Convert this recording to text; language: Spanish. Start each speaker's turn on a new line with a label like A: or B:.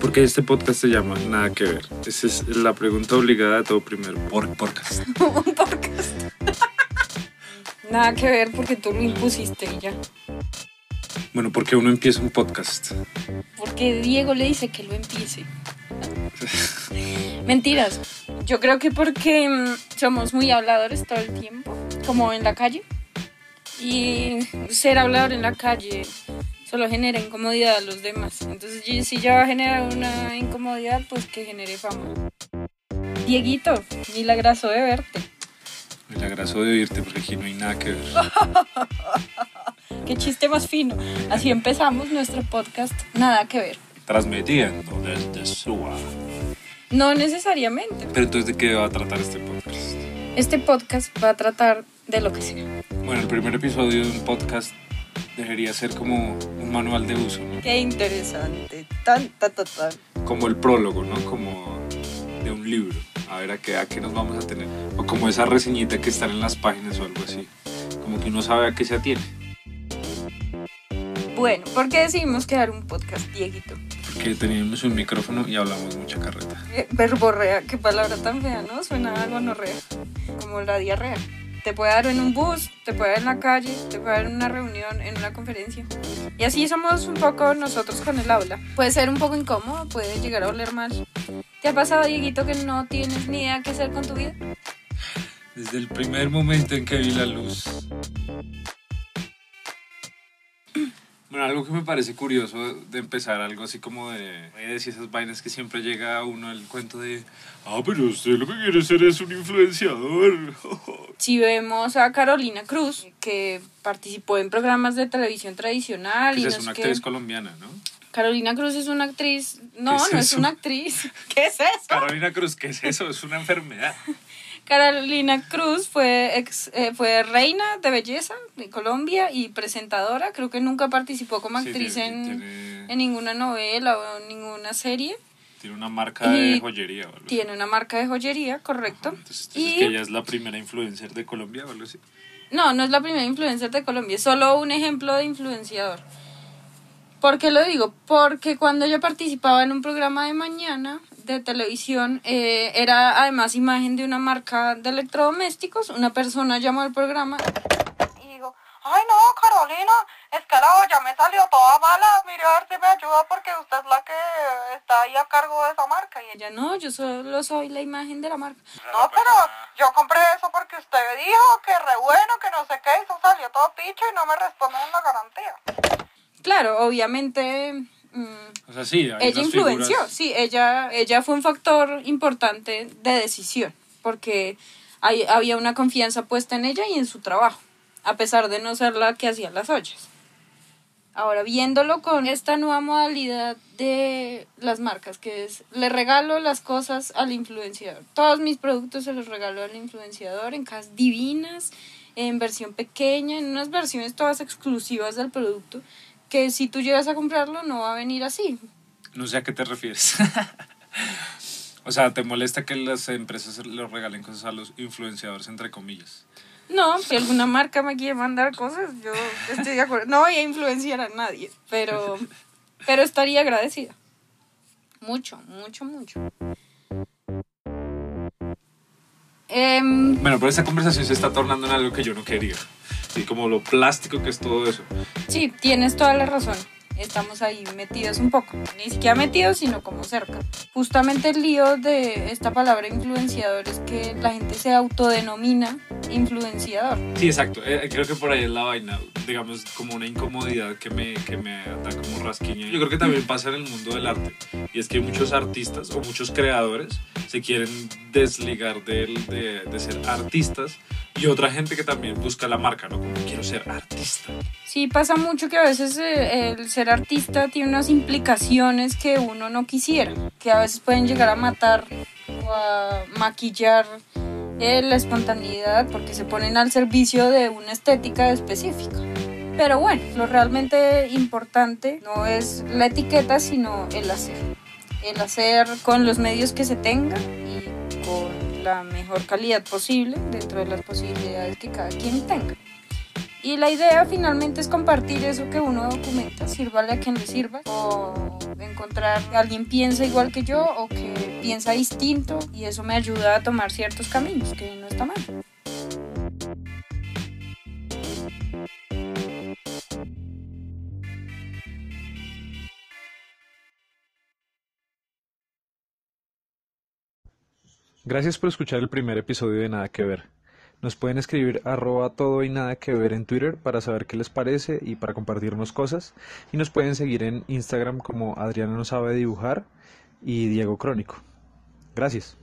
A: Porque este podcast se llama Nada que ver. Esa es la pregunta obligada de todo primero. Por podcast.
B: Un podcast. Nada que ver porque tú lo impusiste y ya.
A: Bueno, porque uno empieza un podcast.
B: Porque Diego le dice que lo empiece. Mentiras. Yo creo que porque mm, somos muy habladores todo el tiempo, como en la calle. Y ser hablador en la calle solo genera incomodidad a los demás. Entonces, si ya va a generar una incomodidad, pues que genere fama. Dieguito, milagroso de verte.
A: Milagroso de oírte porque aquí no hay nada que ver.
B: Qué chiste más fino. Así empezamos nuestro podcast. Nada que ver.
A: Transmitiendo desde Suba.
B: No necesariamente.
A: Pero entonces, ¿de qué va a tratar este podcast?
B: Este podcast va a tratar de lo que sea.
A: Bueno, el primer episodio de un podcast debería ser como un manual de uso, ¿no?
B: Qué interesante. Tan, tan, tan, tan.
A: Como el prólogo, ¿no? Como de un libro. A ver a qué, a qué nos vamos a tener. O como esa reseñita que están en las páginas o algo así. Como que uno sabe a qué se atiene.
B: Bueno, ¿por qué decidimos crear un podcast, Dieguito?
A: Porque teníamos un micrófono y hablamos mucha carreta.
B: Eh, verborrea, qué palabra tan fea, ¿no? Suena a gonorrea, como la diarrea. Te puede dar en un bus, te puede dar en la calle, te puede dar en una reunión, en una conferencia. Y así somos un poco nosotros con el aula. Puede ser un poco incómodo, puede llegar a oler mal. ¿Te ha pasado, Dieguito, que no tienes ni idea qué hacer con tu vida?
A: Desde el primer momento en que vi la luz. Bueno, algo que me parece curioso de empezar, algo así como de esas vainas que siempre llega a uno el cuento de, ah, pero usted lo que quiere ser es un influenciador.
B: Si vemos a Carolina Cruz, que participó en programas de televisión tradicional y no
A: es una actriz colombiana, ¿no?
B: Carolina Cruz es una actriz. No,
A: ¿Qué es
B: no es una actriz. ¿Qué es eso?
A: Carolina Cruz, ¿qué es eso? Es una enfermedad.
B: Carolina Cruz fue, ex, eh, fue reina de belleza de Colombia y presentadora. Creo que nunca participó como
A: Sí,
B: actriz
A: tiene-
B: en,
A: tiene-
B: en ninguna novela o en ninguna serie.
A: Tiene una marca de joyería así.
B: Tiene una marca de joyería, correcto.
A: Entonces, entonces
B: Y
A: que ella es la primera influencer de Colombia o algo así.
B: no, no es la primera influencer de Colombia, es solo un ejemplo de influenciador. ¿Por qué lo digo? Porque cuando yo participaba en un programa de mañana de televisión, eh, era además imagen de una marca de electrodomésticos. Una persona llamó al programa
C: y digo, ay no, Carolina, es que la olla me salió toda mala, mire a ver si me ayuda porque usted es la que está ahí a cargo de esa marca. Y ella,
B: ella, no, yo solo soy la imagen de la marca.
C: no, pero yo compré eso porque usted dijo que re bueno, que no sé qué, eso salió todo picho y no me responden la garantía.
B: Claro, obviamente mm,
A: O sea, sí,
B: ella influenció,
A: figuras-
B: sí, ella, ella fue un factor importante de decisión, porque hay- había una confianza puesta en ella y en su trabajo, a pesar de no ser la que hacía las ollas. Ahora, viéndolo con esta nueva modalidad de las marcas, que es, le regalo las cosas al influenciador. Todos mis productos se los regalo al influenciador en cajas divinas, en versión pequeña, en unas versiones todas exclusivas del producto, que si tú llegas a comprarlo no va a venir así.
A: No sé a qué te refieres. o sea, ¿te molesta que las empresas le regalen cosas a los influenciadores, entre comillas?
B: No, si alguna marca me quiere mandar cosas, yo estoy de acuerdo. No voy a influenciar a nadie, pero, pero estaría agradecida. Mucho, mucho, mucho. Em,
A: Bueno, pero esta conversación se está tornando en algo que yo no quería. Y como lo plástico que es todo eso.
B: sí, tienes toda la razón. Estamos ahí metidos un poco. Ni siquiera metidos, sino como cerca. Justamente el lío de esta palabra influenciador es que la gente se autodenomina influenciador.
A: Sí, exacto. Eh, creo que por ahí es la vaina. Digamos, como una incomodidad que me, que me da como rasquiña. Yo creo que también pasa en el mundo del arte. Y es que muchos artistas o muchos creadores se quieren desligar de, de, de ser artistas. Y otra gente que también busca la marca, ¿no? Como quiero ser artista.
B: Sí, pasa mucho que a veces eh, el ser artista tiene unas implicaciones que uno no quisiera, que a veces pueden llegar a matar o a maquillar eh, la espontaneidad porque se ponen al servicio de una estética específica. Pero bueno, lo realmente importante no es la etiqueta, sino el hacer. El hacer con los medios que se tenga y con la mejor calidad posible dentro de las posibilidades que cada quien tenga. Y la idea finalmente es compartir eso que uno documenta, sírvale a quien le sirva, encontrar que alguien piensa igual que yo o que piensa distinto y eso me ayuda a tomar ciertos caminos, que no está mal.
A: Gracias por escuchar el primer episodio de Nada que Ver. Nos pueden escribir arroba todo y nada que ver en Twitter para saber qué les parece y para compartirnos cosas. Y nos pueden seguir en Instagram como Adriana no sabe dibujar y Diego Crónico. Gracias.